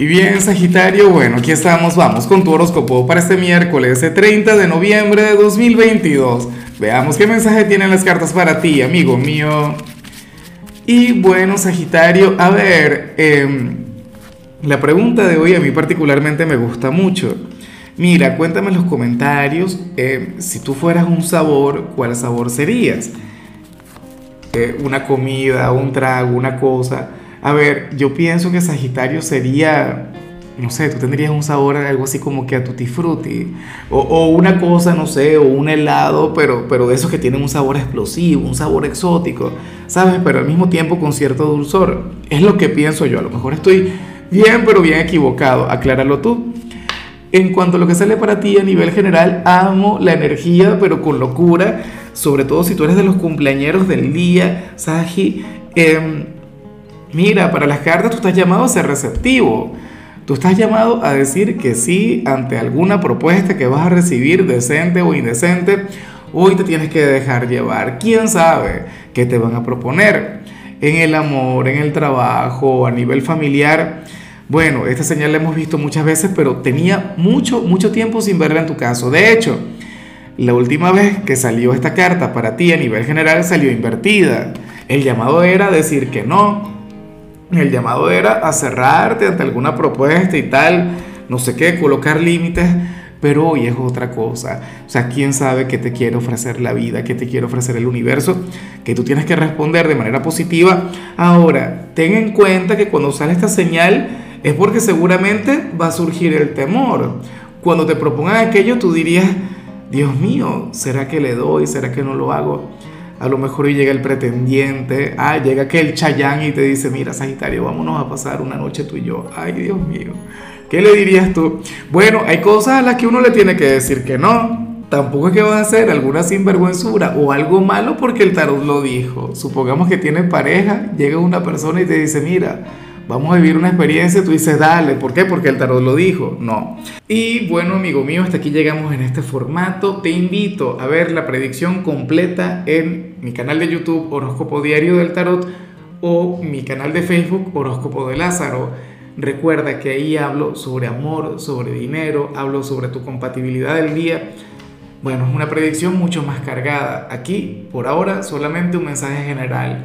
Y bien, Sagitario, bueno, aquí estamos, vamos con tu horóscopo para este miércoles 30 de noviembre de 2022. Veamos qué mensaje tienen las cartas para ti, amigo mío. Y bueno, Sagitario, a ver, em, la pregunta de hoy a mí particularmente me gusta mucho. Mira, cuéntame en los comentarios, em, si tú fueras un sabor, ¿cuál sabor serías? Eh, una comida, un trago, una cosa a ver, yo pienso que Sagitario sería, no sé, tú tendrías un sabor algo así como que a tutti frutti, o, una cosa, no sé, o un helado, pero, pero de esos que tienen un sabor explosivo, un sabor exótico, ¿sabes? Pero al mismo tiempo con cierto dulzor. Es lo que pienso yo, a lo mejor estoy bien, pero bien equivocado, acláralo tú. En cuanto a lo que sale para ti a nivel general, amo la energía, pero con locura, sobre todo si tú eres de los cumpleañeros del día, Sagi. Eh, Mira, para las cartas tú estás llamado a ser receptivo. Tú estás llamado a decir que sí ante alguna propuesta que vas a recibir, decente o indecente. Hoy te tienes que dejar llevar. ¿Quién sabe qué te van a proponer? En el amor, en el trabajo, a nivel familiar. Bueno, esta señal la hemos visto muchas veces, pero tenía mucho, mucho tiempo sin verla en tu caso. De hecho, la última vez que salió esta carta para ti a nivel general salió invertida. El llamado era decir que no, el llamado era a cerrarte ante alguna propuesta y tal, no sé qué, colocar límites, pero hoy es otra cosa. O sea, quién sabe qué te quiere ofrecer la vida, qué te quiere ofrecer el universo, que tú tienes que responder de manera positiva. Ahora, ten en cuenta que cuando sale esta señal es porque seguramente va a surgir el temor. Cuando te propongan aquello, tú dirías, Dios mío, ¿será que le doy? ¿Será que no lo hago? A lo mejor hoy llega el pretendiente, ah, llega aquel chayán y te dice, mira Sagitario, vámonos a pasar una noche tú y yo. Ay, Dios mío, ¿qué le dirías tú? Bueno, hay cosas a las que uno le tiene que decir que no. Tampoco es que vas a hacer alguna sinvergüenzura o algo malo porque el tarot lo dijo. Supongamos que tienes pareja, llega una persona y te dice, mira, vamos a vivir una experiencia, tú dices, dale, ¿por qué? Porque el tarot lo dijo. No. Y bueno, amigo mío, hasta aquí llegamos en este formato. Te invito a ver la predicción completa en mi canal de YouTube Horóscopo Diario del Tarot o mi canal de Facebook Horóscopo de Lázaro. Recuerda que ahí hablo sobre amor, sobre dinero, hablo sobre tu compatibilidad del día. Bueno, es una predicción mucho más cargada. Aquí, por ahora, solamente un mensaje general